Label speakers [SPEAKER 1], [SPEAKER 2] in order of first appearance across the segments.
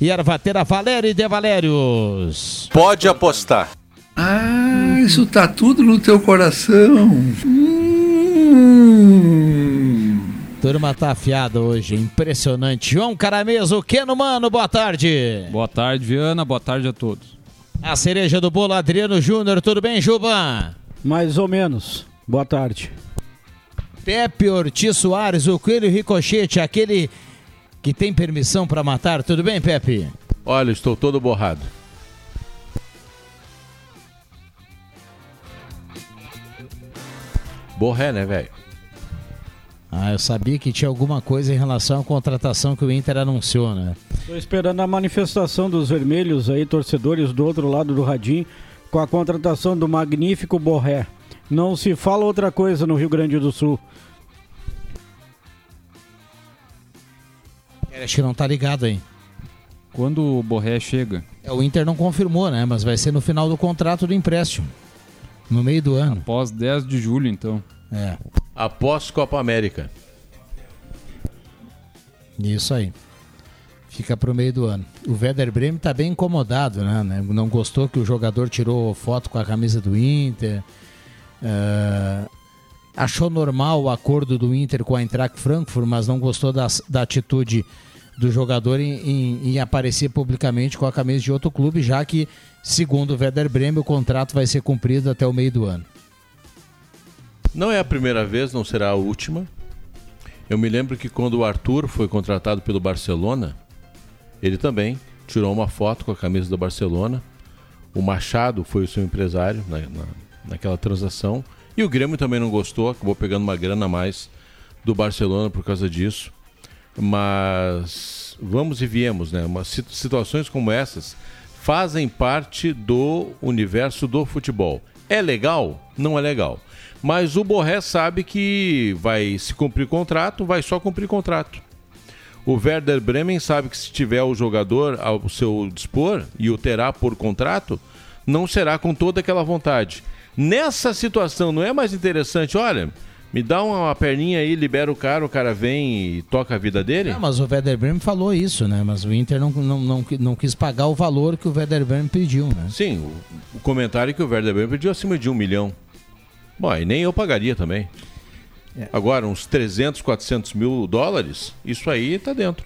[SPEAKER 1] e Ervatera Valério e De Valérios.
[SPEAKER 2] Pode apostar.
[SPEAKER 3] Ah, isso tá tudo no teu coração. Hum.
[SPEAKER 1] Turma tá afiada hoje, impressionante. João Carameso, Keno Mano, boa tarde.
[SPEAKER 4] Boa tarde, Viana, boa tarde a todos.
[SPEAKER 1] A cereja do bolo, Adriano Júnior, tudo bem, Juba?
[SPEAKER 5] Mais ou menos. Boa tarde.
[SPEAKER 1] Pepe Ortiz Soares, o Coelho Ricochete, aquele que tem permissão para matar, tudo bem, Pepe?
[SPEAKER 2] Olha, estou todo borrado. Borré, né, velho?
[SPEAKER 1] Ah, eu sabia que tinha alguma coisa em relação à contratação que o Inter anunciou, né?
[SPEAKER 5] Estou esperando a manifestação dos vermelhos aí, torcedores do outro lado do radinho, com a contratação do magnífico Borré. Não se fala outra coisa no Rio Grande do Sul.
[SPEAKER 1] Acho que não tá ligado aí.
[SPEAKER 4] Quando o Borré chega?
[SPEAKER 1] É, o Inter não confirmou, né? Mas vai ser no final do contrato do empréstimo. No meio do ano.
[SPEAKER 4] Após 10 de julho, então.
[SPEAKER 1] É.
[SPEAKER 2] Após Copa América.
[SPEAKER 1] Isso aí. Fica pro meio do ano. O Werder Bremen tá bem incomodado, né? Não gostou que o jogador tirou foto com a camisa do Inter. É, achou normal o acordo do Inter com a Eintracht Frankfurt, mas não gostou da, da atitude do jogador em, em, em, aparecer publicamente com a camisa de outro clube, já que, segundo o Werder Bremen, o contrato vai ser cumprido até o meio do ano.
[SPEAKER 2] Não é a primeira vez, não será a última. Eu me lembro que quando o Arthur foi contratado pelo Barcelona, ele também tirou uma foto com a camisa do Barcelona. O Machado foi o seu empresário na, na, naquela transação. E o Grêmio também não gostou, acabou pegando uma grana a mais do Barcelona por causa disso. Mas vamos e viemos, né? Situações como essas fazem parte do universo do futebol. É legal? Não é legal. Mas o Borré sabe que vai se cumprir contrato, vai só cumprir contrato. O Werder Bremen sabe que se tiver o jogador ao seu dispor e o terá por contrato, não será com toda aquela vontade. Nessa situação, não é mais interessante? Olha, me dá uma perninha aí, libera o cara, o cara vem e toca a vida dele?
[SPEAKER 1] Não, mas o Werder Bremen falou isso, né? Mas o Inter não, não, não, não quis pagar o valor que o Werder Bremen pediu, né?
[SPEAKER 2] Sim, o, o comentário é que o Werder Bremen pediu acima de um milhão. Bom, e nem eu pagaria também. É. Agora, uns 300, 400 mil dólares, isso aí tá dentro.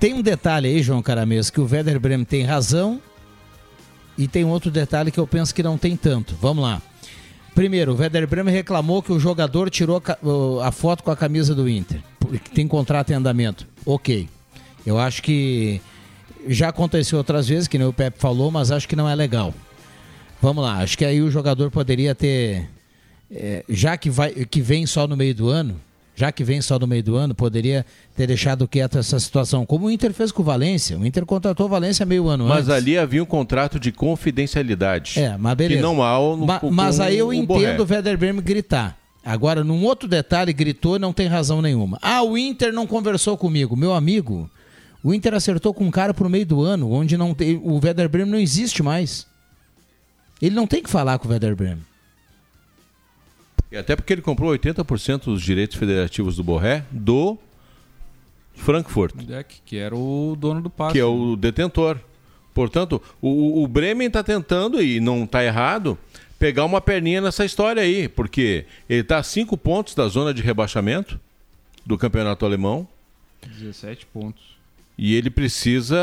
[SPEAKER 1] Tem um detalhe aí, João Caramês, que o Werder Bremen tem razão e tem outro detalhe que eu penso que não tem tanto. Vamos lá. Primeiro, o Werder Bremen reclamou que o jogador tirou a foto com a camisa do Inter, porque tem contrato em andamento. Ok. Eu acho que já aconteceu outras vezes, que nem o Pepe falou, mas acho que não é legal. Vamos lá, acho que aí o jogador poderia ter, é, já que, vai, que vem só no meio do ano, já que vem só no meio do ano, poderia ter deixado quieto essa situação, como o Inter fez com o Valência. O Inter contratou o Valência meio ano
[SPEAKER 2] mas
[SPEAKER 1] antes.
[SPEAKER 2] Mas ali havia um contrato de confidencialidade.
[SPEAKER 1] É, mas beleza.
[SPEAKER 2] Que não há no,
[SPEAKER 1] Ma, Mas aí eu entendo o Werder Bremen gritar. Agora, num outro detalhe, gritou não tem razão nenhuma. Ah, o Inter não conversou comigo. Meu amigo, o Inter acertou com um cara pro meio do ano, onde não tem, o Werder Bremen não existe mais. Ele não tem que falar com o Werder Bremen.
[SPEAKER 2] E até porque ele comprou 80% dos direitos federativos do Borré do Frankfurt.
[SPEAKER 4] Que era o dono do passe.
[SPEAKER 2] Que é o detentor. Portanto, o, o Bremen está tentando, e não está errado, pegar uma perninha nessa história aí, porque ele está a 5 pontos da zona de rebaixamento do campeonato alemão.
[SPEAKER 4] 17 pontos.
[SPEAKER 2] E ele precisa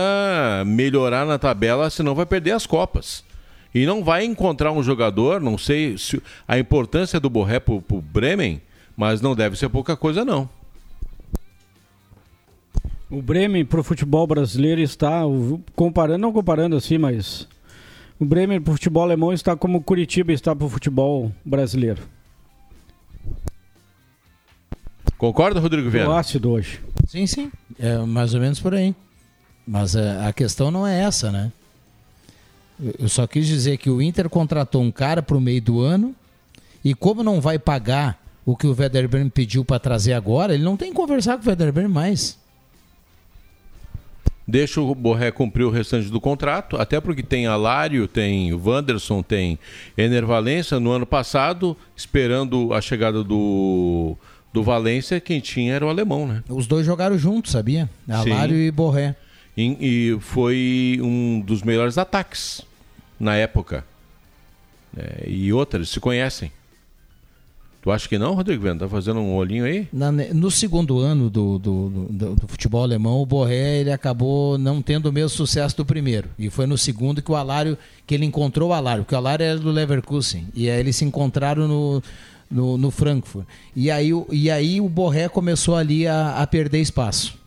[SPEAKER 2] melhorar na tabela, senão vai perder as Copas e não vai encontrar um jogador, não sei se a importância do Borré para o Bremen, mas não deve ser pouca coisa não.
[SPEAKER 5] O Bremen para o futebol brasileiro está, comparando, não comparando assim, mas o Bremen para o futebol alemão está como o Curitiba está para o futebol brasileiro.
[SPEAKER 2] Concorda, Rodrigo Viana?
[SPEAKER 5] ácido hoje.
[SPEAKER 1] Sim, sim. É mais ou menos por aí. Mas a, é, a questão não é essa, né? Eu só quis dizer que o Inter contratou um cara para o meio do ano e como não vai pagar o que o Werder Bremen pediu para trazer agora, ele não tem que conversar com o Werder Bremen mais.
[SPEAKER 2] Deixa o Borré cumprir o restante do contrato, até porque tem Alário, tem Wanderson, tem Ener Valência. No ano passado, esperando a chegada do, do Valência, quem tinha era o alemão, né?
[SPEAKER 1] Os dois jogaram juntos, sabia? Alário Sim. e Borré.
[SPEAKER 2] E, e foi um dos melhores ataques na época. É, e outras se conhecem. Tu acha que não, Rodrigo Vendo? Tá fazendo um olhinho aí?
[SPEAKER 1] Na- no segundo ano do, do, do- do futebol alemão, o Borré ele acabou não tendo o mesmo sucesso do primeiro. E foi no segundo que o Alário, que ele encontrou o Alário, porque o Alário era do Leverkusen. E aí eles se encontraram no, no, no Frankfurt. E aí, e aí o Borré começou ali a, a perder espaço.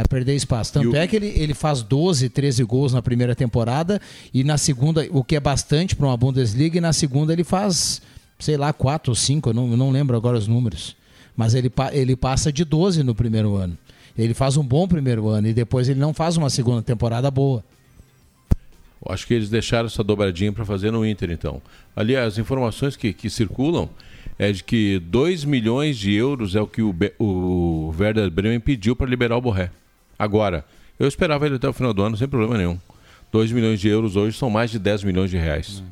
[SPEAKER 1] A perder espaço. Tanto
[SPEAKER 2] o-
[SPEAKER 1] é que ele, ele faz 12, 13 gols na primeira temporada e na segunda, o que é bastante para uma Bundesliga, e na segunda ele faz, sei lá, 4 ou 5, eu não, não lembro agora os números. Mas ele, ele passa de 12 no primeiro ano. Ele faz um bom primeiro ano e depois ele não faz uma segunda temporada boa.
[SPEAKER 2] Eu acho que eles deixaram essa dobradinha para fazer no Inter, então. Ali, as informações que, que circulam é de que 2 milhões de euros é o que o, Be- o Werder Bremen pediu para liberar o Borré. Agora, eu esperava ele até o final do ano sem problema nenhum. 2 milhões de euros hoje são mais de 10 milhões de reais.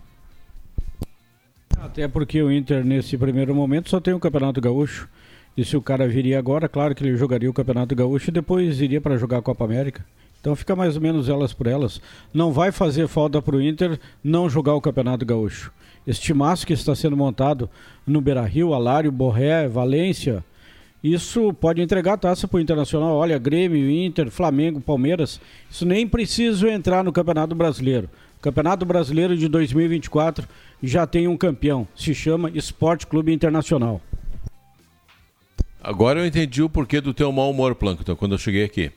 [SPEAKER 5] Até porque o Inter, nesse primeiro momento, só tem o Campeonato Gaúcho. E se o cara viria agora, claro que ele jogaria o Campeonato Gaúcho e depois iria para jogar a Copa América. Então fica mais ou menos elas por elas. Não vai fazer falta para o Inter não jogar o Campeonato Gaúcho. Este timaço que está sendo montado no Beira-Rio, Alário, Borré, Valência, isso pode entregar a taça para o Internacional. Olha, Grêmio, Inter, Flamengo, Palmeiras. Isso nem precisa entrar no Campeonato Brasileiro. O Campeonato Brasileiro de 2024 já tem um campeão. Se chama Esporte Clube Internacional.
[SPEAKER 2] Agora eu entendi o porquê do teu mau humor, Plankton, quando eu cheguei aqui.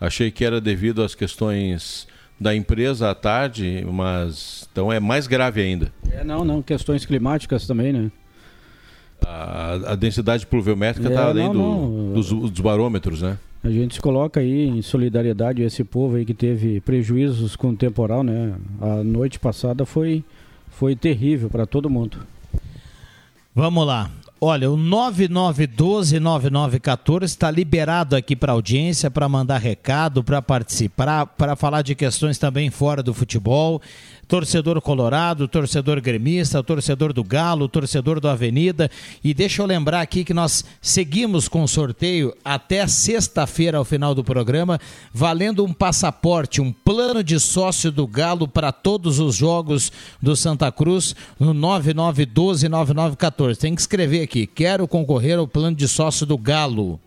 [SPEAKER 2] Achei que era devido às questões da empresa à tarde, mas então é mais grave ainda.
[SPEAKER 5] É, não, não. Questões climáticas também, né?
[SPEAKER 2] A, a densidade pluviométrica
[SPEAKER 5] É,
[SPEAKER 2] está além
[SPEAKER 5] não,
[SPEAKER 2] do-
[SPEAKER 5] não.
[SPEAKER 2] Dos, dos barômetros, né?
[SPEAKER 5] A gente se coloca aí em solidariedade a esse povo aí que teve prejuízos com o temporal, né? A noite passada foi, foi terrível para todo mundo.
[SPEAKER 1] Vamos lá. Olha, o 99129914 está liberado aqui para audiência, para mandar recado, para participar, para falar de questões também fora do futebol. Torcedor colorado, torcedor gremista, torcedor do Galo, torcedor do Avenida. E deixa eu lembrar aqui que nós seguimos com o sorteio até sexta-feira, ao final do programa, valendo um passaporte, um plano de sócio do Galo para todos os jogos do Santa Cruz no 99129914. Tem que escrever aqui: quero concorrer ao plano de sócio do Galo.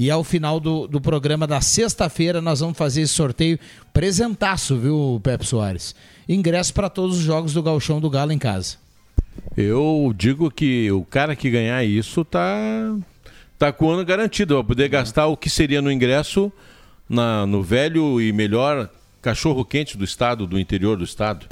[SPEAKER 1] E ao final do, do programa da sexta-feira nós vamos fazer esse sorteio presentaço, viu, Pepe Soares? Ingresso para todos os jogos do Galchão do Galo em casa.
[SPEAKER 2] Eu digo que o cara que ganhar isso tá, tá com o ano garantido. Vai poder gastar o que seria no ingresso na, no velho e melhor cachorro quente do estado, do interior do estado.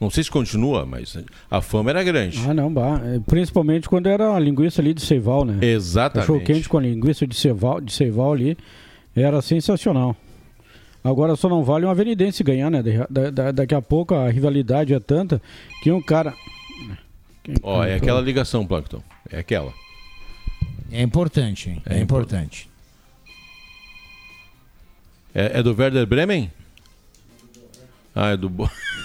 [SPEAKER 2] Não sei se continua, mas a fama era grande.
[SPEAKER 5] Ah, não, bah. É, Principalmente quando era a linguiça ali de Seival, né?
[SPEAKER 2] Exatamente.
[SPEAKER 5] Cachorro quente com a linguiça de Seival, de Seival ali era sensacional. Agora só não vale um avenidense ganhar, né? Da- da- daqui a pouco a rivalidade é tanta que um cara.
[SPEAKER 2] Ó, é aquela ligação, Plankton. É aquela.
[SPEAKER 1] É importante, hein? É,
[SPEAKER 2] É
[SPEAKER 1] importante.
[SPEAKER 2] É, é do Werder Bremen? Ah, é do.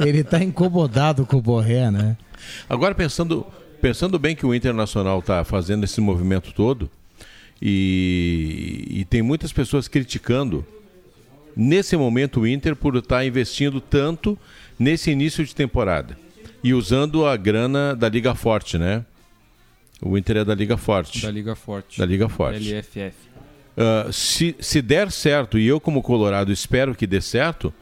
[SPEAKER 1] Ele tá incomodado com o Borré, né?
[SPEAKER 2] Agora pensando, pensando bem que o Internacional está fazendo esse movimento todo e, e tem muitas pessoas criticando nesse momento o Inter por estar investindo tanto nesse início de temporada e usando a grana da Liga Forte, né? O Inter é da Liga Forte.
[SPEAKER 4] Da Liga Forte.
[SPEAKER 2] Da Liga Forte.
[SPEAKER 4] LFF.
[SPEAKER 2] Ah, se, se der certo, e eu como Colorado espero que dê certo,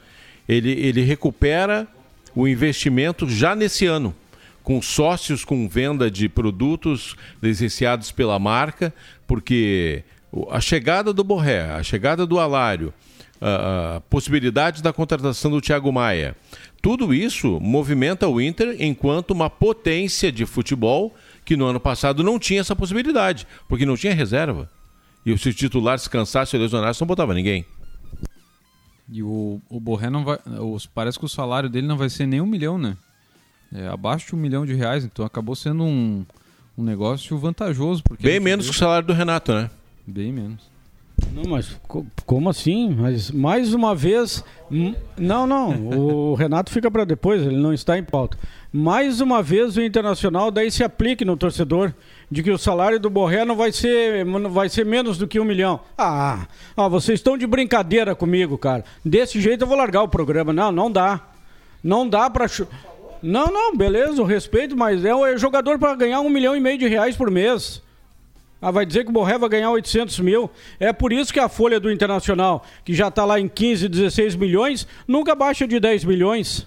[SPEAKER 2] ele, ele recupera o investimento já nesse ano, com sócios com venda de produtos licenciados pela marca, porque a chegada do Borré, a chegada do Alário, a possibilidade da contratação do Thiago Maia, tudo isso movimenta o Inter enquanto uma potência de futebol que no ano passado não tinha essa possibilidade, porque não tinha reserva. E se o titular se cansasse ou lesionasse, não botava ninguém.
[SPEAKER 4] E o, o Borré não vai. Os, parece que o salário dele não vai ser nem um milhão, né? É abaixo de um milhão de reais, então acabou sendo um, um negócio vantajoso. Porque
[SPEAKER 2] Bem menos que o salário do Renato, né?
[SPEAKER 4] Bem menos.
[SPEAKER 5] Não, mas co- como assim? Mas mais uma vez. hum, Não, não. O Renato fica para depois, ele não está em pauta. Mais uma vez o Internacional daí se aplique no torcedor de que o salário do Borré não vai ser, vai ser menos do que um milhão. Ah, ah, vocês estão de brincadeira comigo, cara. Desse jeito eu vou largar o programa. Não, não dá. Não dá para. Não, não, beleza, respeito, mas é o jogador para ganhar um milhão e meio de reais por mês. Ah, vai dizer que o Borré vai ganhar 800 mil. É por isso que a folha do Internacional, que já está lá em 15, 16 milhões, nunca baixa de 10 milhões.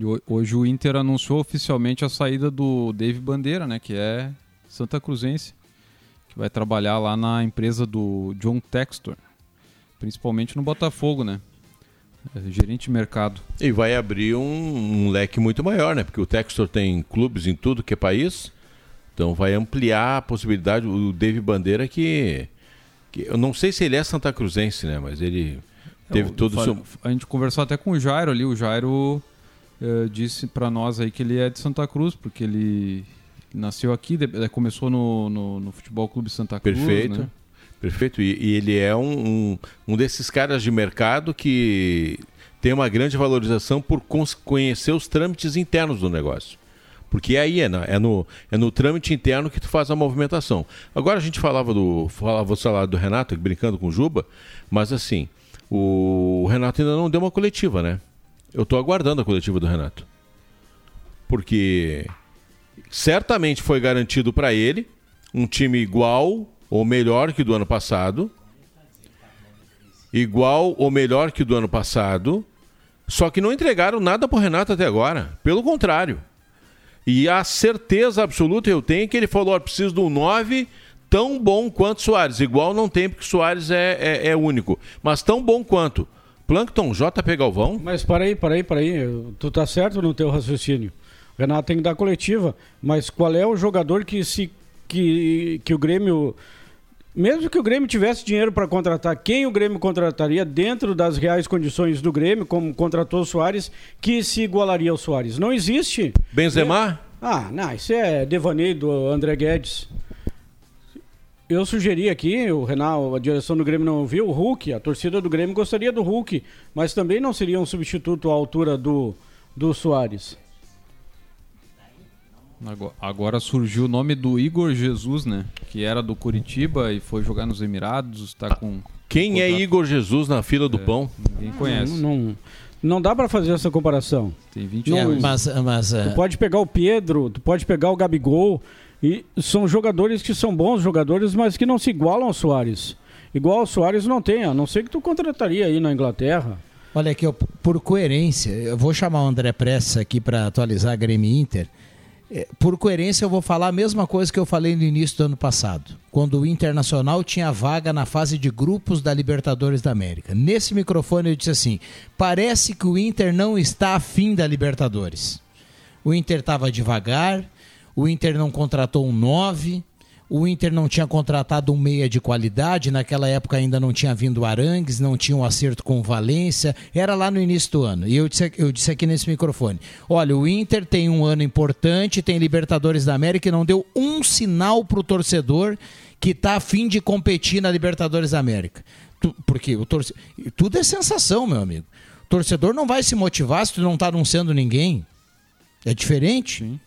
[SPEAKER 4] Ho- Hoje o Inter anunciou oficialmente a saída do Dave Bandeira, né? Que é Santa Cruzense. Que vai trabalhar lá na empresa do John Textor. Principalmente no Botafogo, né? É, gerente de mercado.
[SPEAKER 2] E vai abrir um, um leque muito maior, né? Porque o Textor tem clubes em tudo que é país. Então vai ampliar a possibilidade. O Dave Bandeira que, que eu não sei se ele é Santa Cruzense, né? Mas ele teve
[SPEAKER 4] Eu-
[SPEAKER 2] todo o
[SPEAKER 4] fa-
[SPEAKER 2] seu
[SPEAKER 4] A gente conversou até com o Jairo ali. O Jairo eh, disse pra nós aí que ele é de Santa Cruz, porque ele nasceu aqui, eh, começou no, no, no Futebol Clube Santa Cruz.
[SPEAKER 2] Perfeito.
[SPEAKER 4] né?
[SPEAKER 2] Perfeito. E, e ele é um, um, um desses caras de mercado que tem uma grande valorização por conhecer os trâmites internos do negócio. Porque aí é, na- é no, é no trâmite interno que tu faz a movimentação. Agora a gente falava do falava o salário do Renato, brincando com o Juba, mas assim, o Renato ainda não deu uma coletiva, né? Eu estou aguardando a coletiva do Renato. Porque certamente foi garantido para ele um time igual ou melhor que o do ano passado. Igual ou melhor que o do ano passado. Só que não entregaram nada pro Renato até agora. Pelo contrário. E a certeza absoluta eu tenho que ele falou: "Ó, preciso de um 9 tão bom quanto o Soares. Igual não tem, porque o Soares é, é, é único. Mas tão bom quanto. Plankton, JP Galvão.
[SPEAKER 5] Mas para aí, para aí, para aí. Tu tá certo no teu raciocínio. O Renato tem que dar coletiva, mas qual é o jogador que se que, que o Grêmio mesmo que o Grêmio tivesse dinheiro para contratar, quem o Grêmio contrataria dentro das reais condições do Grêmio, como contratou o Soares, que se igualaria ao Soares? Não existe.
[SPEAKER 2] Benzema?
[SPEAKER 5] Ah, não, isso é devaneio do André Guedes. Eu sugeri aqui, o Renato, a direção do Grêmio não ouviu, o Hulk, a torcida do Grêmio gostaria do Hulk, mas também não seria um substituto à altura do, do Soares.
[SPEAKER 4] Agora, surgiu o nome do Igor Jesus, né? Que era do Curitiba e foi jogar nos Emirados, tá com.
[SPEAKER 2] Quem é Igor Jesus na fila do pão?
[SPEAKER 4] Ninguém conhece.
[SPEAKER 5] Não, não, não dá para fazer essa comparação.
[SPEAKER 4] Tem 20
[SPEAKER 5] Não,
[SPEAKER 4] anos.
[SPEAKER 1] Mas, mas
[SPEAKER 5] Tu
[SPEAKER 1] é,
[SPEAKER 5] pode pegar o Pedro, tu pode pegar o Gabigol, e são jogadores que são bons jogadores, mas que não se igualam ao Soares. Igual ao Soares não tem, a não ser que tu contrataria aí na Inglaterra.
[SPEAKER 1] olha aqui, ó, por coerência, eu vou chamar o André Prestes aqui para atualizar a Grêmio Inter. É, Por coerência, eu vou falar a mesma coisa que eu falei no início do ano passado, quando o Internacional tinha vaga na fase de grupos da Libertadores da América. Nesse microfone eu disse assim: parece que o Inter não está afim da Libertadores. O Inter estava devagar, o Inter não contratou um 9, o Inter não tinha contratado um meia de qualidade, naquela época ainda não tinha vindo Arangues, não tinha um acerto com o Valência, era lá no início do ano. E eu disse, eu disse aqui nesse microfone: olha, o Inter tem um ano importante, tem Libertadores da América e não deu um sinal para o torcedor que está afim de competir na Libertadores da América. Tu- porque o tudo é sensação, meu amigo. O torcedor não vai se motivar se tu não está anunciando ninguém. É diferente.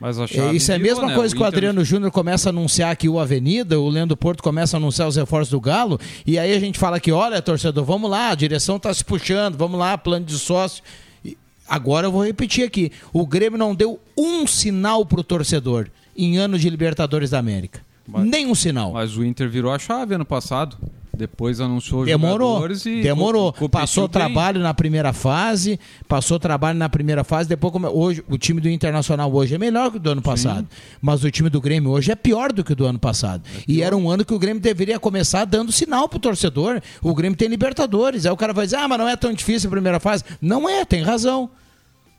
[SPEAKER 4] Mas a
[SPEAKER 1] É,
[SPEAKER 4] chave
[SPEAKER 1] isso é a mesma
[SPEAKER 4] né?
[SPEAKER 1] coisa que o
[SPEAKER 4] Inter-
[SPEAKER 1] Adriano Júnior começa a anunciar aqui o Avenida, o Leandro Porto começa a anunciar os reforços do Galo, e aí a gente fala que, olha, torcedor, vamos lá, a direção está se puxando, vamos lá, plano de sócio. E agora eu vou repetir aqui: o Grêmio não deu um sinal pro torcedor em ano de Libertadores da América.
[SPEAKER 4] Mas-
[SPEAKER 1] Nenhum sinal.
[SPEAKER 4] Mas o Inter virou a chave ano passado. Depois anunciou os
[SPEAKER 1] Demorou,
[SPEAKER 4] jogadores e
[SPEAKER 1] demorou. Passou trabalho na primeira fase, passou trabalho na primeira fase, depois hoje o time do Internacional hoje é melhor que o do ano passado, mas o time do Grêmio hoje é pior do que o do ano passado. e era um ano que o Grêmio deveria começar dando sinal pro torcedor. O Grêmio tem Libertadores. Aí o cara vai dizer: "Ah, mas não é tão difícil a primeira fase". Não é, tem razão.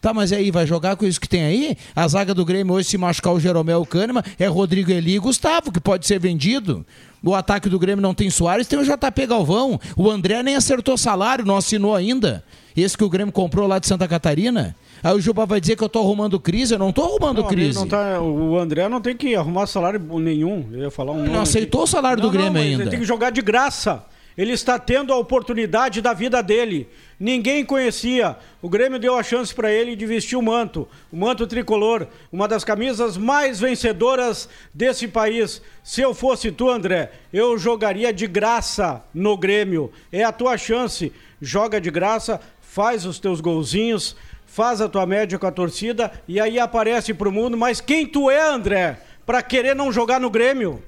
[SPEAKER 1] Tá, mas aí, vai jogar com isso que tem aí? A zaga do Grêmio hoje, se machucar o Jeromel Kahneman, é Rodrigo Eli e Gustavo, que pode ser vendido. O ataque do Grêmio não tem Soares, tem o JP Galvão. O André nem acertou salário, não assinou ainda. Esse que o Grêmio comprou lá de Santa Catarina. Aí o Juba vai dizer que eu tô arrumando crise, eu não tô arrumando
[SPEAKER 5] Não,
[SPEAKER 1] crise.
[SPEAKER 5] não tá- o André não tem que arrumar salário nenhum. Eu ia falar um
[SPEAKER 1] Ele não aceitou
[SPEAKER 5] aqui.
[SPEAKER 1] o salário do
[SPEAKER 5] Não,
[SPEAKER 1] Grêmio
[SPEAKER 5] não, mas
[SPEAKER 1] ainda.
[SPEAKER 5] Ele tem que jogar de graça. Ele está tendo a oportunidade da vida dele. Ninguém conhecia. O Grêmio deu a chance para ele de vestir o manto, o manto tricolor, uma das camisas mais vencedoras desse país. Se eu fosse tu, André, eu jogaria de graça no Grêmio. É a tua chance. Joga de graça, faz os teus golzinhos, faz a tua média com a torcida e aí aparece pro mundo. Mas quem tu é, André, para querer não jogar no Grêmio?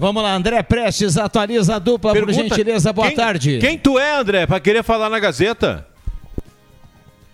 [SPEAKER 1] Vamos lá, André Prestes, atualiza a dupla, por gentileza, boa
[SPEAKER 2] quem-
[SPEAKER 1] tarde.
[SPEAKER 2] Quem tu é, André, pra querer falar na Gazeta?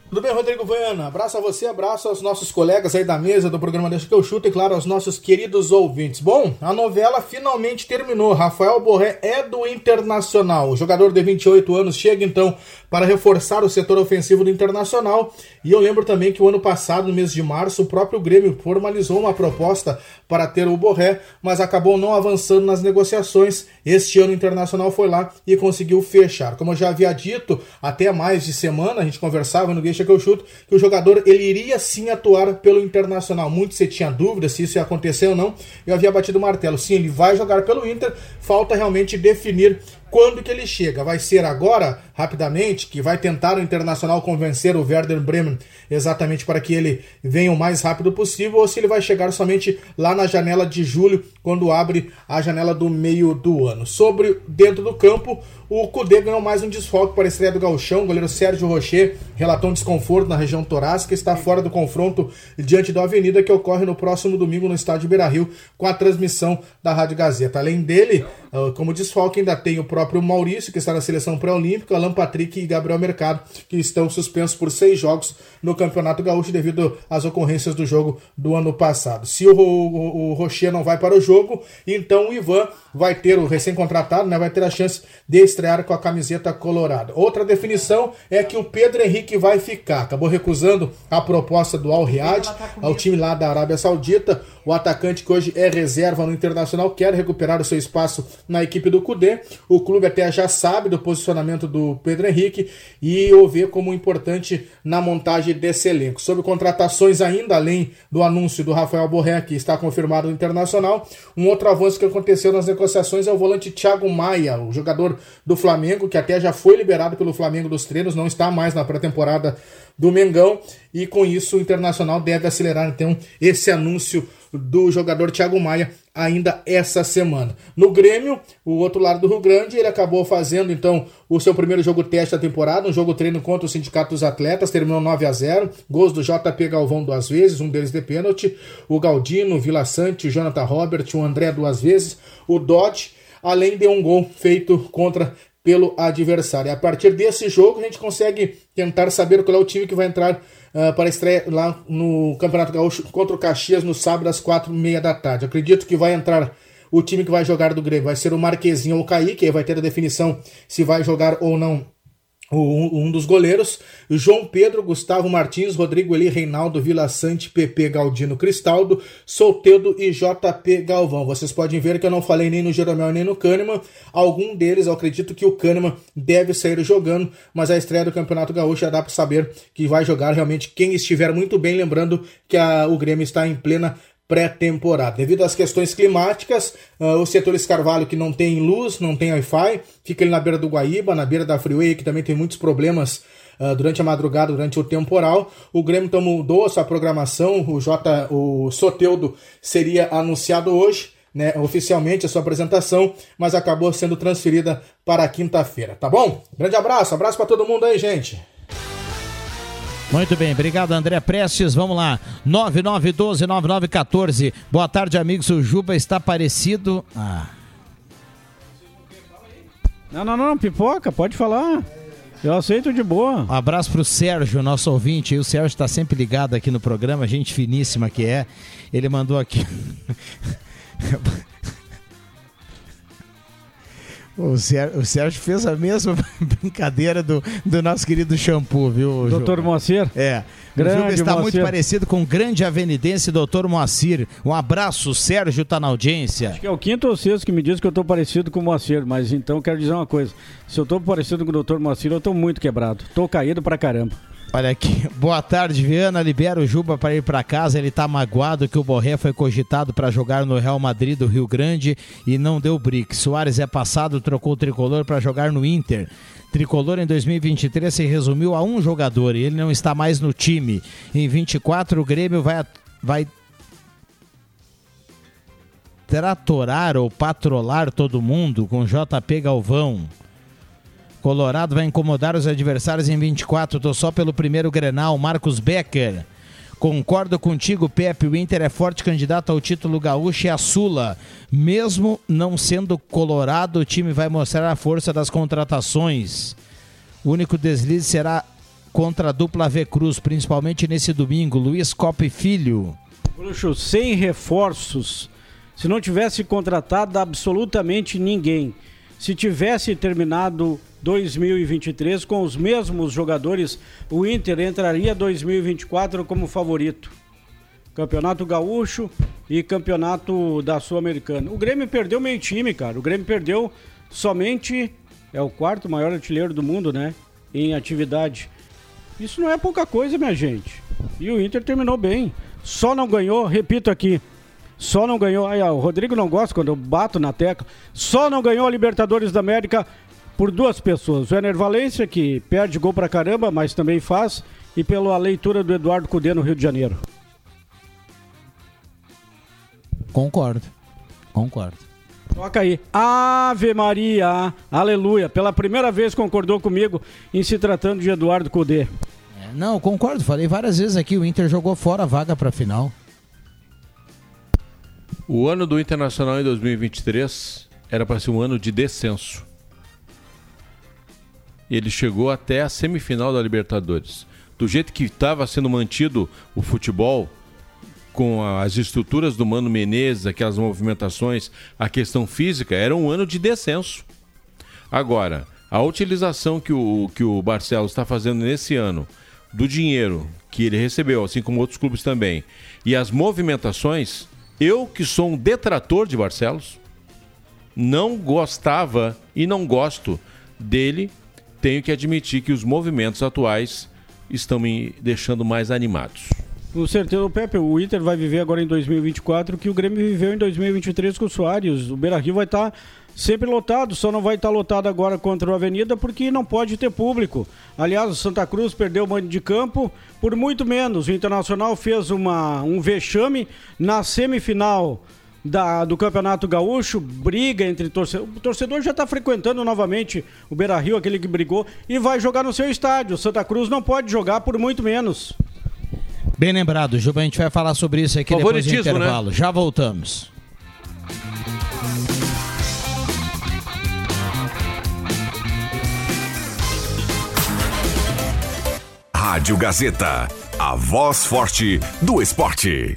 [SPEAKER 6] Tudo bem, Rodrigo Viana? Abraço a você, abraço aos nossos colegas aí da mesa do programa Deixa que eu chuto e, claro, aos nossos queridos ouvintes. Bom, a novela finalmente terminou. Rafael Borré é do Internacional. O jogador de 28 anos chega então para reforçar o setor ofensivo do Internacional. E eu lembro também que o ano passado, no mês de março, o próprio Grêmio formalizou uma proposta para ter o Borré, mas acabou não avançando nas negociações. Este ano o Internacional foi lá e conseguiu fechar. Como eu já havia dito, até mais de semana, a gente conversava no Deixa que eu chuto, que o jogador ele iria sim atuar pelo Internacional. Muito se tinha dúvida se isso ia acontecer ou não. Eu havia batido o martelo. Sim, ele vai jogar pelo Inter. Falta realmente definir quando que ele chega. Vai ser agora, rapidamente, que vai tentar o Internacional convencer o Werder Bremen exatamente para que ele venha o mais rápido possível, ou se ele vai chegar somente lá na janela de julho, quando abre a janela do meio do ano. Sobre dentro do campo, o Cudê ganhou mais um desfalque para a estreia do Galchão. O goleiro Sérgio Rocher relatou um desconforto na região torácica, está fora do confronto diante do Avenida, que ocorre no próximo domingo no estádio Beira Rio, com a transmissão da Rádio Gazeta. Além dele, ah, como desfalque, ainda tem o próprio Maurício, que está na seleção pré-olímpica, Alan Patrick e Gabriel Mercado, que estão suspensos por seis jogos no Campeonato Gaúcho devido às ocorrências do jogo do ano passado. Se o, o, o Rocher não vai para o jogo, então o Ivan vai ter, o recém-contratado, né, vai ter a chance de estrear com a camiseta colorada. Outra definição é que o Pedro Henrique vai ficar. Acabou recusando a proposta do Al Riyad, ao time lá da Arábia Saudita. O atacante que hoje é reserva no Internacional quer recuperar o seu espaço na equipe do Cudê. O clube até já sabe do posicionamento do Pedro Henrique e o vê como importante na montagem desse elenco. Sobre contratações ainda, além do anúncio do Rafael Borré, que está confirmado no Internacional, um outro avanço que aconteceu nas negociações é o volante Thiago Maia, o jogador do Flamengo, que até já foi liberado pelo Flamengo dos treinos, não está mais na pré-temporada do Mengão, e com isso o Internacional deve acelerar então esse anúncio do jogador Thiago Maia ainda essa semana. No Grêmio, o outro lado do Rio Grande, ele acabou fazendo então o seu primeiro jogo teste da temporada, um jogo treino contra o Sindicato dos Atletas, terminou 9 a 0 gols do JP Galvão duas vezes, um deles de pênalti, o Galdino, o Vila Sante, o Jonathan Robert, o André duas vezes, o Dodge, além de um gol feito contra pelo adversário. A partir desse jogo a gente consegue tentar saber qual é o time que vai entrar uh, para a estreia lá no Campeonato Gaúcho contra o Caxias no sábado às quatro e meia da tarde. Acredito que vai entrar o time que vai jogar do Grêmio. Vai ser o Marquezinho ou o Kaique, aí vai ter a definição se vai jogar ou não um dos goleiros, João Pedro, Gustavo Martins, Rodrigo Eli, Reinaldo, Vila Sante, PP Galdino Cristaldo, Soltedo e JP Galvão. Vocês podem ver que eu não falei nem no Jeromel nem no Kahneman. Algum deles, eu acredito que o Kahneman deve sair jogando, mas a estreia do Campeonato Gaúcho já dá para saber que vai jogar realmente quem estiver muito bem, lembrando que a, o Grêmio está em plena pré-temporada. Devido às questões climáticas, uh, o setor Escarvalho que não tem luz, não tem Wi-Fi, fica ali na beira do Guaíba, na beira da Freeway, que também tem muitos problemas uh, durante a madrugada, durante o temporal. O Grêmio então mudou a sua programação, o J, o Soteudo seria anunciado hoje. Né, oficialmente a sua apresentação, mas acabou sendo transferida para quinta-feira, tá bom? Grande abraço, abraço para todo mundo aí, gente.
[SPEAKER 1] Muito bem, obrigado André Prestes. Vamos lá, 9912-9914. Boa tarde, amigos. O Juba está parecido. Ah.
[SPEAKER 5] Não, não, não, pipoca, pode falar. Eu aceito de boa.
[SPEAKER 1] Um abraço pro Sérgio, nosso ouvinte. E o Sérgio está sempre ligado aqui no programa, gente finíssima que é. Ele mandou aqui. O Sérgio, o Sérgio fez a mesma brincadeira do, do nosso querido shampoo, viu?
[SPEAKER 5] Doutor? Moacir?
[SPEAKER 1] É.
[SPEAKER 5] Grande
[SPEAKER 1] o Juba está
[SPEAKER 5] Moacir.
[SPEAKER 1] muito parecido com o grande avenidense doutor Moacir. Um abraço, Sérgio está na audiência.
[SPEAKER 5] Acho que é o quinto ou sexto que me diz que eu tô parecido com o Moacir, mas então quero dizer uma coisa. Se eu tô parecido com o doutor Moacir, eu tô muito quebrado. Tô caído pra caramba.
[SPEAKER 1] Olha aqui. Boa tarde, Viana. Libera o Juba para ir para casa. Ele tá magoado que o Borré foi cogitado para jogar no Real Madrid do Rio Grande e não deu brick. Soares é passado, trocou o tricolor para jogar no Inter. Tricolor em 2023 se resumiu a um jogador e ele não está mais no time. Em 24 o Grêmio vai vai tratorar ou patrolar todo mundo com JP Galvão. Colorado vai incomodar os adversários em 24. Tô só pelo primeiro Grenal. Marcos Becker. Concordo contigo, Pepe. O Inter é forte candidato ao título gaúcho e a Sula. Mesmo não sendo colorado, o time vai mostrar a força das contratações. O único deslize será contra a dupla V Cruz, principalmente nesse domingo. Luiz Copa e Filho.
[SPEAKER 5] Bruxo, sem reforços, se não tivesse contratado absolutamente ninguém, se tivesse terminado 2023 com os mesmos jogadores, o Inter entraria 2024 como favorito. Campeonato Gaúcho e Campeonato da Sul-Americana. O Grêmio perdeu meio time, cara. O Grêmio perdeu somente é o quarto maior artilheiro do mundo, né? Em atividade. Isso não é pouca coisa, minha gente. E o Inter terminou bem. Só não ganhou, repito aqui, só não ganhou. Aí, ó, o Rodrigo não gosta quando eu bato na tecla. Só não ganhou a Libertadores da América por duas pessoas. O Ener Valência, que perde gol pra caramba, mas também faz, e pela leitura do Eduardo Cudê no Rio de Janeiro.
[SPEAKER 1] Concordo. Concordo.
[SPEAKER 5] Toca aí. Ave Maria, aleluia. Pela primeira vez concordou comigo em se tratando de Eduardo Cudê.
[SPEAKER 1] É, não, concordo. Falei várias vezes aqui. O Inter jogou fora a vaga para final.
[SPEAKER 2] O ano do Internacional em 2023 era para ser um ano de descenso. Ele chegou até a semifinal da Libertadores. Do jeito que estava sendo mantido o futebol, com as estruturas do Mano Menezes, aquelas movimentações, a questão física, era um ano de descenso. Agora, a utilização que o, que o Barcelos está fazendo nesse ano do dinheiro que ele recebeu, assim como outros clubes também, e as movimentações, eu que sou um detrator de Barcelos, não gostava e não gosto dele, tenho que admitir que os movimentos atuais estão me deixando mais animados.
[SPEAKER 5] Com certeza, o Pepe, o Inter vai viver agora em 2024 o que o Grêmio viveu em 2023 com o Soares. O Beira-Rio vai estar sempre lotado, só não vai estar lotado agora contra o Avenida porque não pode ter público. Aliás, o Santa Cruz perdeu o mando de campo por muito menos. O Internacional fez uma, um vexame na semifinal da, do Campeonato Gaúcho, briga entre torcedores. O torcedor já está frequentando novamente o Beira Rio, aquele que brigou, e vai jogar no seu estádio. Santa Cruz não pode jogar por muito menos.
[SPEAKER 1] Bem lembrado, Juba, a gente vai falar sobre isso aqui depois do
[SPEAKER 2] né?
[SPEAKER 1] intervalo. Já voltamos.
[SPEAKER 7] Rádio Gazeta, a voz forte do esporte.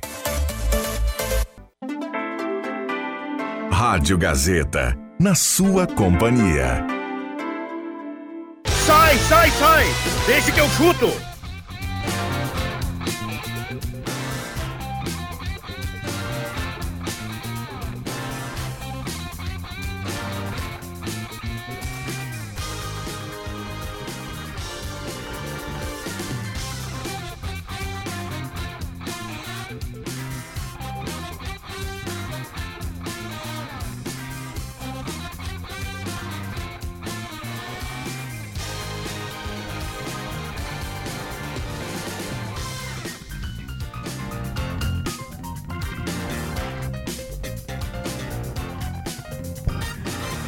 [SPEAKER 7] Rádio Gazeta, na sua companhia.
[SPEAKER 8] Sai, sai, sai! Deixa que eu chuto!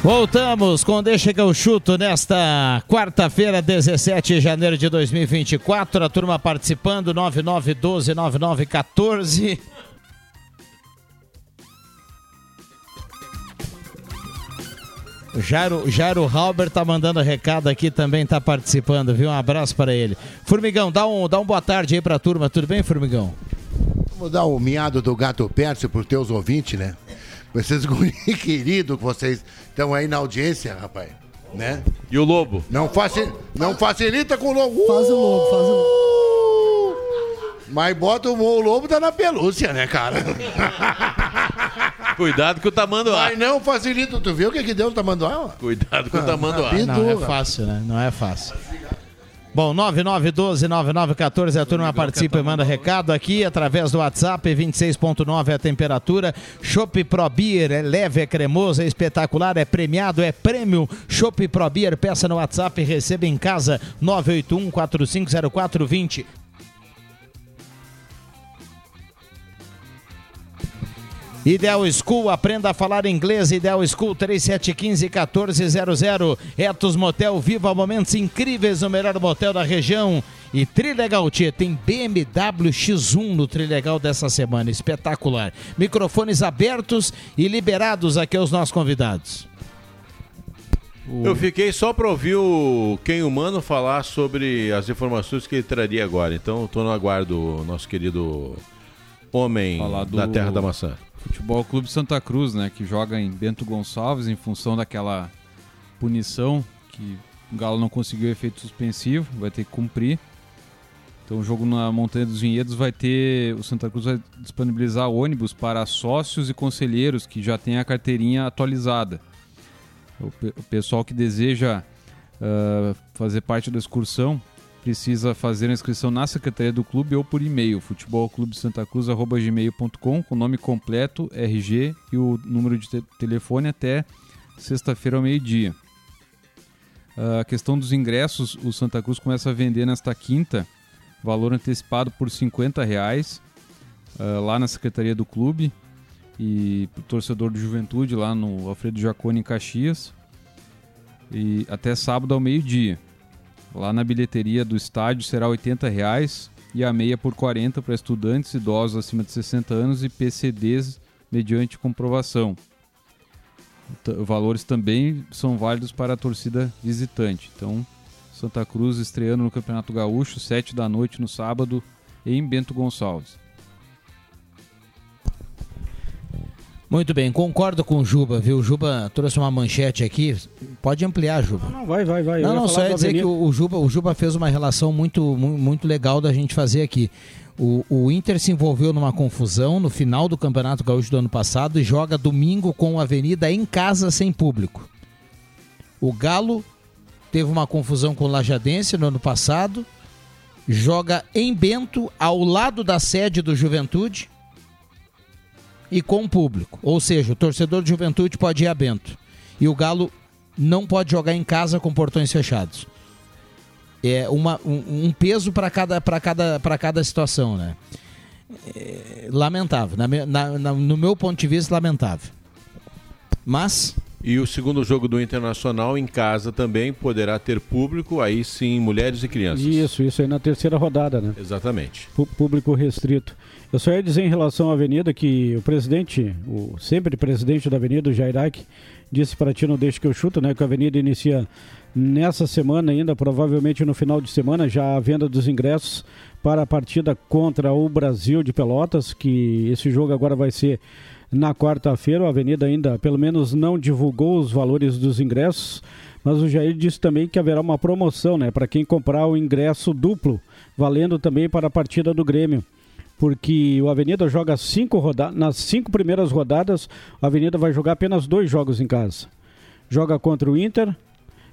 [SPEAKER 1] Voltamos com Deixa que eu chuto nesta quarta-feira, 17 de janeiro de 2024. A turma participando, 9912-9914. O Jairo, Jairo Halber tá mandando recado aqui, também tá participando, viu? Um abraço para ele. Formigão, dá um, dá um boa tarde aí pra turma. Tudo bem, Formigão?
[SPEAKER 9] Vamos dar o miado do gato Pércio para os teus ouvintes, né? Vocês guri querido que vocês estão aí na audiência, rapaz. Né?
[SPEAKER 2] E o Lobo?
[SPEAKER 9] Não, faci, não facilita com o lobo.
[SPEAKER 10] Faz o lobo, faz o lobo.
[SPEAKER 9] Mas bota o, o lobo tá na pelúcia, né, cara?
[SPEAKER 2] Cuidado com o tamanduá.
[SPEAKER 9] Mas não facilita. Tu viu o que, que deu o tamanduá?
[SPEAKER 2] Cuidado com o tamanduá.
[SPEAKER 9] Bidu,
[SPEAKER 1] Não é
[SPEAKER 9] rapaz.
[SPEAKER 1] fácil, né? Não é fácil. Bom, 9912-9914, a turma participa e manda recado aqui através do WhatsApp, 26.9 é a temperatura. Chopp Pro Beer é leve, é cremoso, é espetacular, é premiado, é prêmio. Chopp Pro Beer, peça no WhatsApp e receba em casa, 981-450420. Ideal School, aprenda a falar inglês. Ideal School 3715-1400. Etos Motel, viva momentos incríveis no melhor motel da região. E Trilegal Tia, tem BMW X1 no Trilegal dessa semana. Espetacular. Microfones abertos e liberados aqui aos nossos convidados.
[SPEAKER 2] Eu fiquei só para ouvir o Ken Humano falar sobre as informações que ele traria agora. Então, estou no aguardo, nosso querido homem
[SPEAKER 4] do-
[SPEAKER 2] da Terra da Maçã.
[SPEAKER 4] Futebol Clube Santa Cruz, né? Que joga em Bento Gonçalves em função daquela punição que o Galo não conseguiu efeito suspensivo, vai ter que cumprir. Então o jogo na Montanha dos Vinhedos vai ter. O Santa Cruz vai disponibilizar ônibus para sócios e conselheiros que já têm a carteirinha atualizada. O, pe- o pessoal que deseja ah, fazer parte da excursão precisa fazer a inscrição na secretaria do clube ou por e-mail, futebolclubesantacruz.gmail.com com nome completo, RG e o número de te- telefone até sexta-feira ao meio-dia. A questão dos ingressos, o Santa Cruz começa a vender nesta quinta, valor antecipado por 50 reais, ah, lá na secretaria do clube e o torcedor do Juventude lá no Alfredo Jaconi em Caxias e até sábado ao meio-dia. Lá na bilheteria do estádio será 80 reais e a meia por 40 para estudantes, idosos acima de 60 anos e PCDs mediante comprovação. Valores também são válidos para a torcida visitante. Então, Santa Cruz estreando no Campeonato Gaúcho, 7 da noite no sábado, em Bento Gonçalves.
[SPEAKER 1] Muito bem, concordo com o Juba, viu? O Juba trouxe uma manchete aqui. Pode ampliar, Juba.
[SPEAKER 5] Não, vai, vai, vai. Eu
[SPEAKER 1] Não, não, só ia dizer que
[SPEAKER 5] Avenida.
[SPEAKER 1] o, o Juba, o Juba fez uma relação muito, mu- muito legal da gente fazer aqui. O, o Inter se envolveu numa confusão no final do Campeonato Gaúcho do ano passado e joga domingo com a Avenida em casa sem público. O Galo teve uma confusão com o Lajadense no ano passado, joga em Bento, ao lado da sede do Juventude e com público. Ou seja, o torcedor de Juventude pode ir a Bento. E o Galo não pode jogar em casa com portões fechados. É uma, um, um peso para cada, cada, cada situação, né? É, lamentável. Na me- na- na- no meu ponto de vista, lamentável. Mas
[SPEAKER 2] E o segundo jogo do Internacional em casa também poderá ter público, aí sim, mulheres e crianças.
[SPEAKER 5] Isso, isso aí na terceira rodada, né?
[SPEAKER 2] Exatamente.
[SPEAKER 5] Pu- Público restrito. Eu só ia dizer em relação à Avenida que o presidente, o sempre presidente da Avenida, o Jairac, disse para ti no Deixa que eu chuto, né? Que a Avenida inicia nessa semana ainda, provavelmente no final de semana, já a venda dos ingressos para a partida contra o Brasil de Pelotas, que esse jogo agora vai ser na quarta-feira. A Avenida ainda, pelo menos, não divulgou os valores dos ingressos, mas o Jair disse também que haverá uma promoção, né, para quem comprar o ingresso duplo, valendo também para a partida do Grêmio. Porque o Avenida joga cinco rodadas, nas cinco primeiras rodadas, a Avenida vai jogar apenas dois jogos em casa. Joga contra o Inter,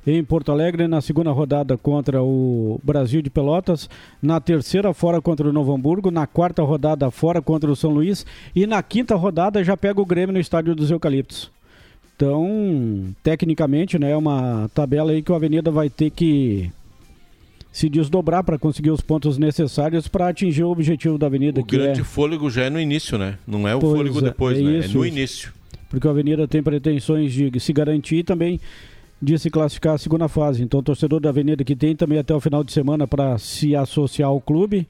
[SPEAKER 5] em Porto Alegre na segunda rodada contra o Brasil de Pelotas, na terceira fora contra o Novo Hamburgo, na quarta rodada fora contra o São Luís e na quinta rodada já pega o Grêmio no estádio dos Eucaliptos. Então, tecnicamente, né, é uma tabela aí que o Avenida vai ter que se desdobrar para conseguir os pontos necessários para atingir o objetivo da Avenida,
[SPEAKER 2] O
[SPEAKER 5] que
[SPEAKER 2] grande
[SPEAKER 5] é
[SPEAKER 2] fôlego já é no início, né? Não é o
[SPEAKER 5] Pois
[SPEAKER 2] fôlego
[SPEAKER 5] é,
[SPEAKER 2] depois,
[SPEAKER 5] é
[SPEAKER 2] né?
[SPEAKER 5] isso,
[SPEAKER 2] é no início.
[SPEAKER 5] porque a Avenida tem pretensões de se garantir e também de se classificar à segunda fase. Então, o torcedor da Avenida que tem também até o final de semana para se associar ao clube.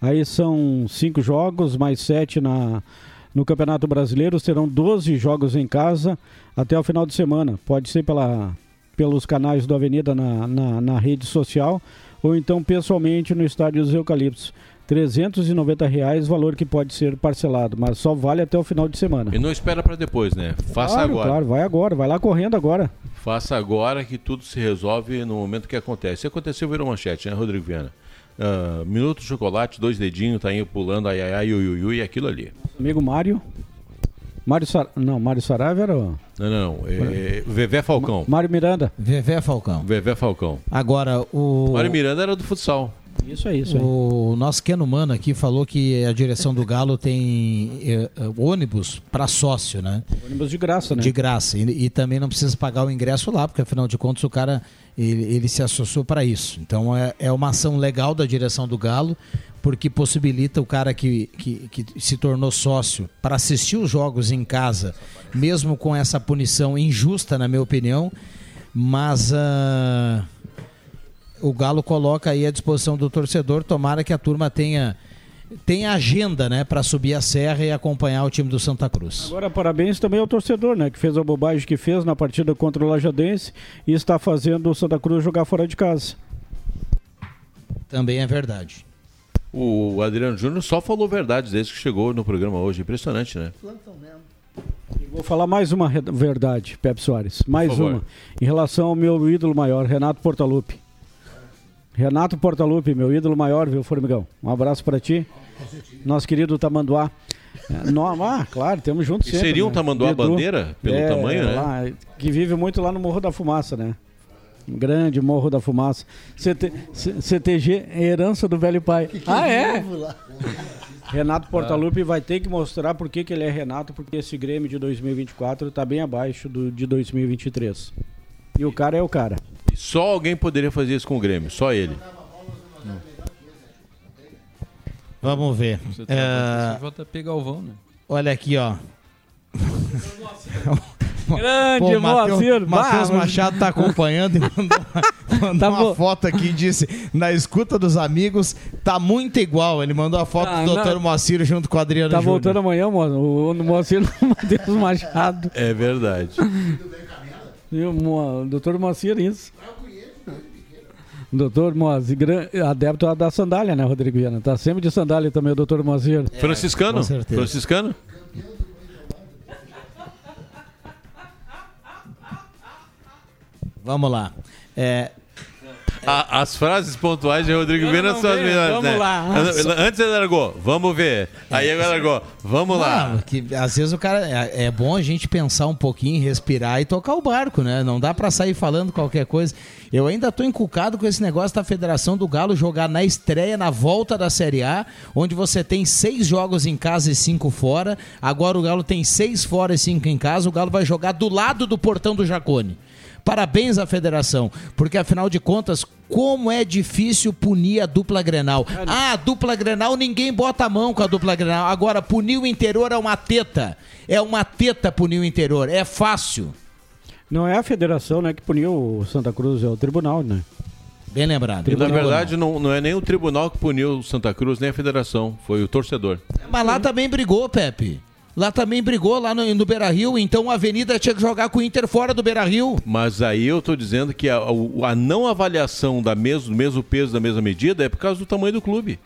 [SPEAKER 5] Aí são cinco jogos, mais sete na, no Campeonato Brasileiro. Serão 12 jogos em casa até o final de semana. Pode ser pela, pelos canais do Avenida na, na, na rede social ou então pessoalmente no Estádio dos Eucaliptos. 390 reais, valor que pode ser parcelado, mas só vale até o final de semana.
[SPEAKER 2] E não espera para depois, né? Faça
[SPEAKER 5] claro,
[SPEAKER 2] agora.
[SPEAKER 5] Claro, vai agora, vai lá correndo agora.
[SPEAKER 2] Faça agora que tudo se resolve no momento que acontece. Se aconteceu, virou manchete, né, Rodrigo Viana? Ah, minuto de chocolate, dois dedinhos, tá indo pulando, ai, ai, ai, ui, ui, ui, e aquilo ali.
[SPEAKER 5] Amigo Mário. Mário Sar... Não, Mário Saraiva era o...
[SPEAKER 2] Não, não, não. É, Vevé Falcão.
[SPEAKER 5] Mário Miranda.
[SPEAKER 1] Vevé Falcão.
[SPEAKER 2] Vevé Falcão.
[SPEAKER 1] Agora, o.
[SPEAKER 2] Mário Miranda era do futsal.
[SPEAKER 5] Isso é isso.
[SPEAKER 1] O nosso Keno Mano aqui falou que a direção do Galo tem eh, ônibus para sócio, né?
[SPEAKER 5] Ônibus de graça, né?
[SPEAKER 1] De graça. E, e também não precisa pagar o ingresso lá, porque afinal de contas o cara ele, ele se associou para isso. Então é, é uma ação legal da direção do Galo, porque possibilita o cara que, que, que se tornou sócio para assistir os jogos em casa, mesmo com essa punição injusta, na minha opinião. Mas. ah, o Galo coloca aí à disposição do torcedor. Tomara que a turma tenha, tenha agenda né, para subir a serra e acompanhar o time do Santa Cruz.
[SPEAKER 5] Agora, parabéns também ao torcedor, né? Que fez a bobagem que fez na partida contra o Lajadense e está fazendo o Santa Cruz jogar fora de casa.
[SPEAKER 1] Também é verdade.
[SPEAKER 2] O Adriano Júnior só falou verdades desde que chegou no programa hoje. Impressionante, né?
[SPEAKER 5] Vou falar mais uma verdade, Pepe Soares. Mais uma. Em relação ao meu ídolo maior, Renato Portaluppi. Renato Portaluppi, meu ídolo maior, viu, Formigão? Um abraço para ti. Nosso querido Tamanduá. É, nó- ah, claro, temos juntos sempre.
[SPEAKER 2] seria um
[SPEAKER 5] né?
[SPEAKER 2] Tamanduá
[SPEAKER 5] Edu.
[SPEAKER 2] bandeira, pelo
[SPEAKER 5] É,
[SPEAKER 2] tamanho, né?
[SPEAKER 5] lá, que vive muito lá no Morro da Fumaça, né? Um grande Morro da Fumaça. CT, CTG, herança do velho pai. ah, é? Renato Portaluppi vai ter que mostrar por que, que ele é Renato, porque esse Grêmio de 2024 está bem abaixo do de 2023. E o cara é o cara.
[SPEAKER 2] Só alguém poderia fazer isso com o Grêmio, só ele.
[SPEAKER 1] Vamos ver.
[SPEAKER 4] Você tá
[SPEAKER 1] É,
[SPEAKER 4] você JP Galvão, né?
[SPEAKER 1] olha aqui, ó.
[SPEAKER 5] Grande Moacir,
[SPEAKER 1] Matheus Machado tá acompanhando e mandou, uma, mandou
[SPEAKER 5] Tá
[SPEAKER 1] uma
[SPEAKER 5] bom.
[SPEAKER 1] foto aqui e disse: na escuta dos amigos, tá muito igual. Ele mandou a foto
[SPEAKER 5] Ah,
[SPEAKER 1] do Dr.
[SPEAKER 5] não.
[SPEAKER 1] Moacir junto com o Adriano
[SPEAKER 5] Tá
[SPEAKER 1] Júnior.
[SPEAKER 5] voltando amanhã, Mo- o, o Moacir Matheus Machado.
[SPEAKER 2] É verdade.
[SPEAKER 5] E o Mo- doutor Moacir, isso. Doutor Moacir, adepto da sandália, né, Rodrigo Viana? Tá sempre de sandália também o doutor Moacir.
[SPEAKER 2] Franciscano?
[SPEAKER 1] com certeza.
[SPEAKER 2] Franciscano?
[SPEAKER 1] Vamos lá. É,
[SPEAKER 2] A- as frases pontuais de Rodrigo
[SPEAKER 5] Eu
[SPEAKER 2] Viana são as melhores,
[SPEAKER 5] vamos
[SPEAKER 2] né?
[SPEAKER 5] lá.
[SPEAKER 2] Antes ele largou, vamos ver. Aí agora largou, vamos lá.
[SPEAKER 1] Que às vezes o cara é, é bom a gente pensar um pouquinho, respirar e tocar o barco, né? Não dá pra sair falando qualquer coisa. Eu ainda tô encucado com esse negócio da Federação do Galo jogar na estreia, na volta da Série A, onde você tem seis jogos em casa e cinco fora. Agora o Galo tem seis fora e cinco em casa. O Galo vai jogar do lado do portão do Jacone. Parabéns à federação, porque afinal de contas, como é difícil punir a dupla Grenal. Ah, a dupla Grenal, ninguém bota a mão com a dupla Grenal. Agora, punir o interior é uma teta. É uma teta punir o interior. É fácil.
[SPEAKER 5] Não é a federação, né, que puniu o Santa Cruz, é o tribunal, né?
[SPEAKER 1] Bem lembrado.
[SPEAKER 2] E, na verdade, não, não é nem o tribunal que puniu o Santa Cruz, nem a federação. Foi o torcedor.
[SPEAKER 1] Mas lá também brigou, Pepe. Lá também brigou, lá no, no Beira Rio. Então a Avenida tinha que jogar com o Inter fora do Beira Rio.
[SPEAKER 2] Mas aí eu tô dizendo que a, a não avaliação da mesmo, do mesmo peso, da mesma medida, é por causa do tamanho do clube.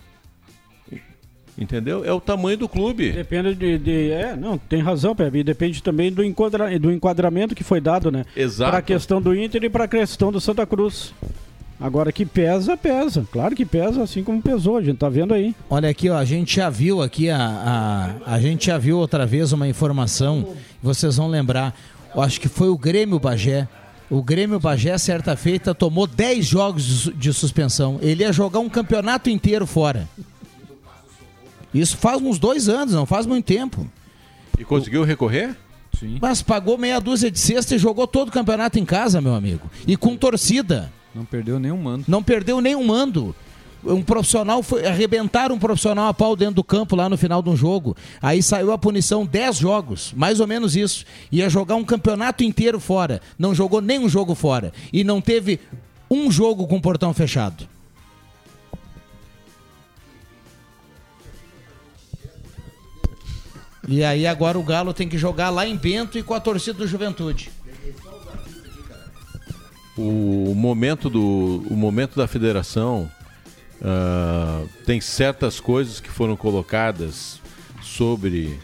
[SPEAKER 2] Entendeu? É o tamanho do clube.
[SPEAKER 5] Depende de, de- É, não, tem razão, Pepe. E Depende também do, enquadra, do enquadramento que foi dado, né?
[SPEAKER 2] Exato.
[SPEAKER 5] Para a questão do Inter e para a questão do Santa Cruz. Agora que pesa, pesa. Claro que pesa, assim como pesou, a gente tá vendo aí.
[SPEAKER 1] Olha aqui, ó, a gente já viu aqui a, a, a gente já viu outra vez uma informação, vocês vão lembrar. Eu acho que foi o Grêmio Bagé. O Grêmio Bagé, certa feita, tomou 10 jogos de, su- de suspensão. Ele ia jogar um campeonato inteiro fora. Isso faz uns dois anos, não faz muito tempo.
[SPEAKER 2] E conseguiu recorrer?
[SPEAKER 4] Sim.
[SPEAKER 1] Mas pagou meia dúzia de cesta e jogou todo o campeonato em casa, meu amigo. E com torcida.
[SPEAKER 4] Não perdeu nenhum mando.
[SPEAKER 1] Não perdeu nenhum mando. Um profissional foi arrebentar um profissional a pau dentro do campo lá no final de um jogo. Aí saiu a punição 10 jogos, mais ou menos isso. Ia jogar um campeonato inteiro fora. Não jogou nenhum jogo fora. E não teve um jogo com o portão fechado. E aí agora o Galo tem que jogar lá em Bento e com a torcida do Juventude.
[SPEAKER 2] O momento, do, o momento da federação Ah, tem certas coisas que foram colocadas sobre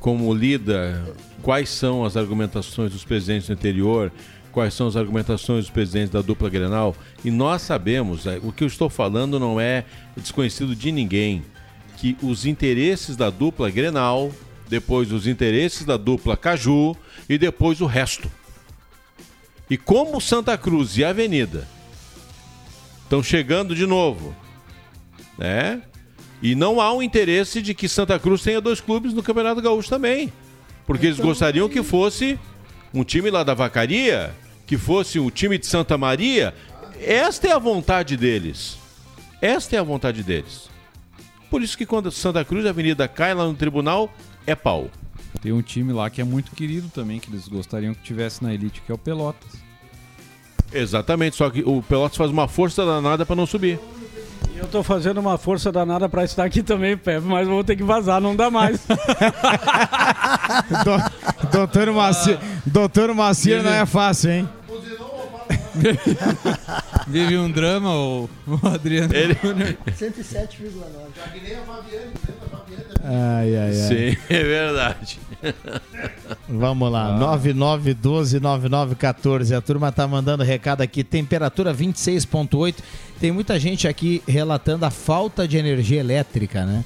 [SPEAKER 2] como lida, quais são as argumentações dos presidentes do interior, quais são as argumentações dos presidentes da dupla Grenal, e nós sabemos, é, o que eu estou falando não é desconhecido de ninguém, que os interesses da dupla Grenal, depois os interesses da dupla Caju e depois o resto. E como Santa Cruz e Avenida estão chegando de novo, né? E não há um interesse de que Santa Cruz tenha dois clubes no Campeonato Gaúcho também. Porque eles gostariam que fosse um time lá da Vacaria, que fosse o time de Santa Maria. Esta é a vontade deles. Esta é a vontade deles. Por isso que quando Santa Cruz e Avenida cai lá no tribunal, é pau.
[SPEAKER 4] Tem um time lá que é muito querido também, que eles gostariam que tivesse na elite, que é o Pelotas.
[SPEAKER 2] Exatamente, só que o Pelotas faz uma força danada para não subir.
[SPEAKER 5] E eu tô fazendo uma força danada pra estar aqui também, Pepe, mas vou ter que vazar, não dá mais.
[SPEAKER 1] Do- doutor Macir, doutor Macir não é fácil, hein?
[SPEAKER 4] Vive um drama, o, o Adriano
[SPEAKER 2] Ele-
[SPEAKER 4] Júnior.
[SPEAKER 10] 107,9.
[SPEAKER 1] Ai, ai, ai.
[SPEAKER 2] Sim, é verdade.
[SPEAKER 1] Vamos lá, 99129914. A turma tá mandando recado aqui. Temperatura 26.8. Tem muita gente aqui relatando a falta de energia elétrica, né?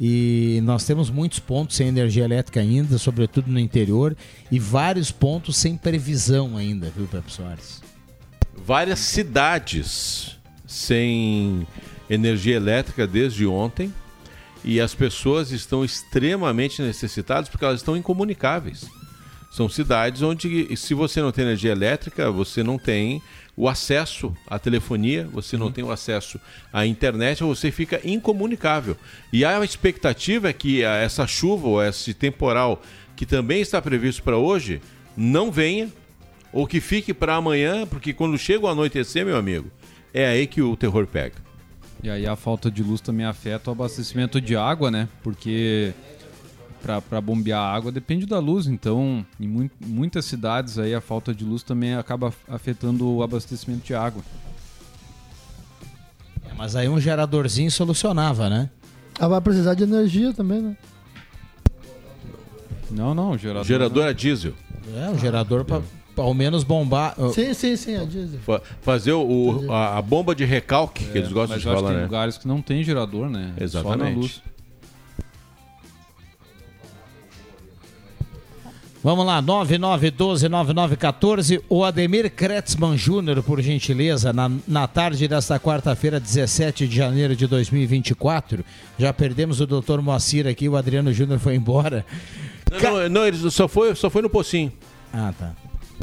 [SPEAKER 1] E nós temos muitos pontos sem energia elétrica ainda, sobretudo no interior, e vários pontos sem previsão ainda, viu, Pepe Soares?
[SPEAKER 2] Várias cidades sem energia elétrica desde ontem e as pessoas estão extremamente necessitadas porque elas estão incomunicáveis. São cidades onde, se você não tem energia elétrica, você não tem o acesso à telefonia, você não tem o acesso à internet, você fica incomunicável. E a expectativa é que essa chuva ou esse temporal que também está previsto para hoje não venha ou que fique para amanhã, porque quando chega o anoitecer, meu amigo, é aí que o terror pega.
[SPEAKER 4] E aí a falta de luz também afeta o abastecimento de água, né? Porque para bombear a água depende da luz, então em mui- muitas cidades aí a falta de luz também acaba afetando o abastecimento de água.
[SPEAKER 1] É, mas aí um geradorzinho solucionava, né?
[SPEAKER 10] Ah, vai precisar de energia também, né?
[SPEAKER 4] Não, não, gerador.
[SPEAKER 2] Gerador a diesel.
[SPEAKER 1] É, um gerador para ao menos bombar.
[SPEAKER 10] Sim, sim, sim, a diesel.
[SPEAKER 2] Fa- Fazer o, o- a, a bomba de recalque que eles gostam
[SPEAKER 4] É, Mas
[SPEAKER 2] de
[SPEAKER 4] eu acho que
[SPEAKER 2] falar,
[SPEAKER 4] tem
[SPEAKER 2] né?
[SPEAKER 4] lugares que não tem gerador, né? Só na
[SPEAKER 2] Exatamente.
[SPEAKER 4] luz.
[SPEAKER 1] Vamos lá, 99129914. O Ademir Kretzmann Júnior, por gentileza, na, na tarde desta quarta-feira, 17 de janeiro de 2024. Já perdemos o Dr. Moacir aqui, o Adriano Júnior foi embora.
[SPEAKER 2] Não, não, não, ele só foi, só foi no pocinho.
[SPEAKER 1] Ah, tá.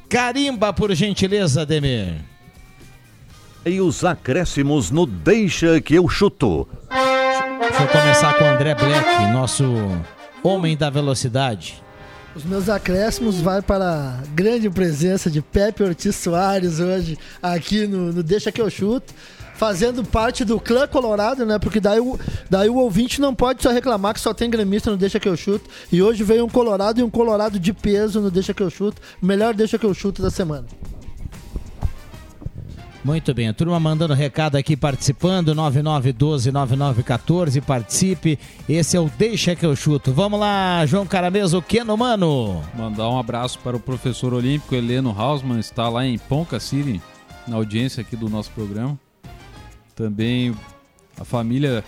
[SPEAKER 1] Carimba, por gentileza, Ademir.
[SPEAKER 11] E os acréscimos no Deixa que eu chuto.
[SPEAKER 1] Deixa eu começar com o André Black, nosso homem da velocidade.
[SPEAKER 10] Os meus acréscimos vai para a grande presença de Pepe Ortiz Soares hoje aqui no, no Deixa que eu chuto. Fazendo parte do clã colorado, né? Porque daí o, daí o ouvinte não pode só reclamar que só tem gremista no Deixa que eu chuto. E hoje veio um colorado e um colorado de peso no Deixa que eu chuto. O melhor Deixa que eu chuto da semana.
[SPEAKER 1] Muito bem, a turma mandando recado aqui, participando, 99129914, participe. Esse é o Deixa que eu chuto. Vamos lá, João Carameso, Keno Mano.
[SPEAKER 4] Mandar um abraço para o professor olímpico Heleno Hausmann, está lá em Ponca City, na audiência aqui do nosso programa. Também a família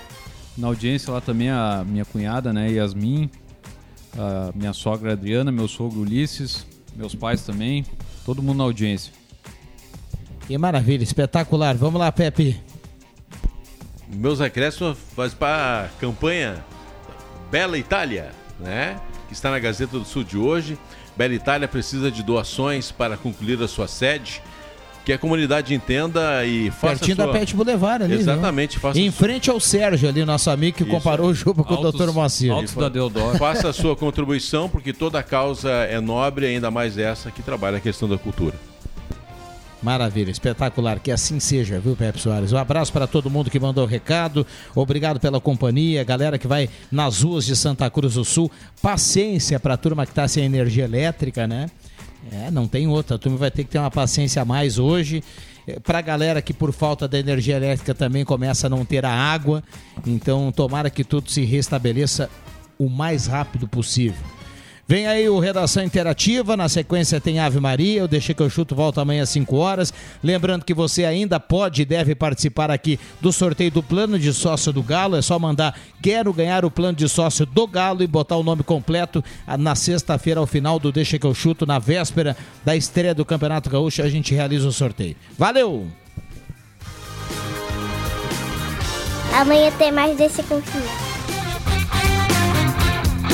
[SPEAKER 4] na audiência lá também, a minha cunhada, né, Yasmin, a minha sogra Adriana, meu sogro Ulisses, meus pais também, todo mundo na audiência.
[SPEAKER 1] Que maravilha, espetacular. Vamos lá, Pepe.
[SPEAKER 2] Meus acréscimos faz para a campanha Bela Itália, né? Que está na Gazeta do Sul de hoje. Bela Itália precisa de doações para concluir a sua sede. Que a comunidade entenda e faça
[SPEAKER 1] Pertinho
[SPEAKER 2] sua...
[SPEAKER 1] da Pet Boulevard ali.
[SPEAKER 2] Exatamente,
[SPEAKER 1] viu?
[SPEAKER 2] faça
[SPEAKER 1] Em
[SPEAKER 2] sua-
[SPEAKER 1] frente ao Sérgio ali, nosso amigo que
[SPEAKER 2] Isso.
[SPEAKER 1] comparou o Juba com
[SPEAKER 4] Altos-
[SPEAKER 1] o Dr. Moacir.
[SPEAKER 4] Altos da Deodoro.
[SPEAKER 2] Faça a sua contribuição, porque toda causa é nobre, ainda mais essa que trabalha a questão da cultura.
[SPEAKER 1] Maravilha, espetacular. Que assim seja, viu, Pepe Soares? Um abraço para todo mundo que mandou recado. Obrigado pela companhia. Galera que vai nas ruas de Santa Cruz do Sul. Paciência para a turma que está sem energia elétrica, né? É, não tem outra. A turma vai ter que ter uma paciência a mais hoje. para a galera que por falta da energia elétrica também começa a não ter a água. Então, tomara que tudo se restabeleça o mais rápido possível. Vem aí o Redação Interativa, na sequência tem Ave Maria, eu deixei que eu chuto, volta amanhã às 5 horas. Lembrando que você ainda pode e deve participar aqui do sorteio do plano de sócio do Galo, é só mandar quero ganhar o plano de sócio do Galo e botar o nome completo ah, na sexta-feira ao final do Deixa que eu chuto, na véspera da estreia do Campeonato Gaúcho, a gente realiza o sorteio. Valeu!
[SPEAKER 12] Amanhã tem mais Deixa que eu chuto.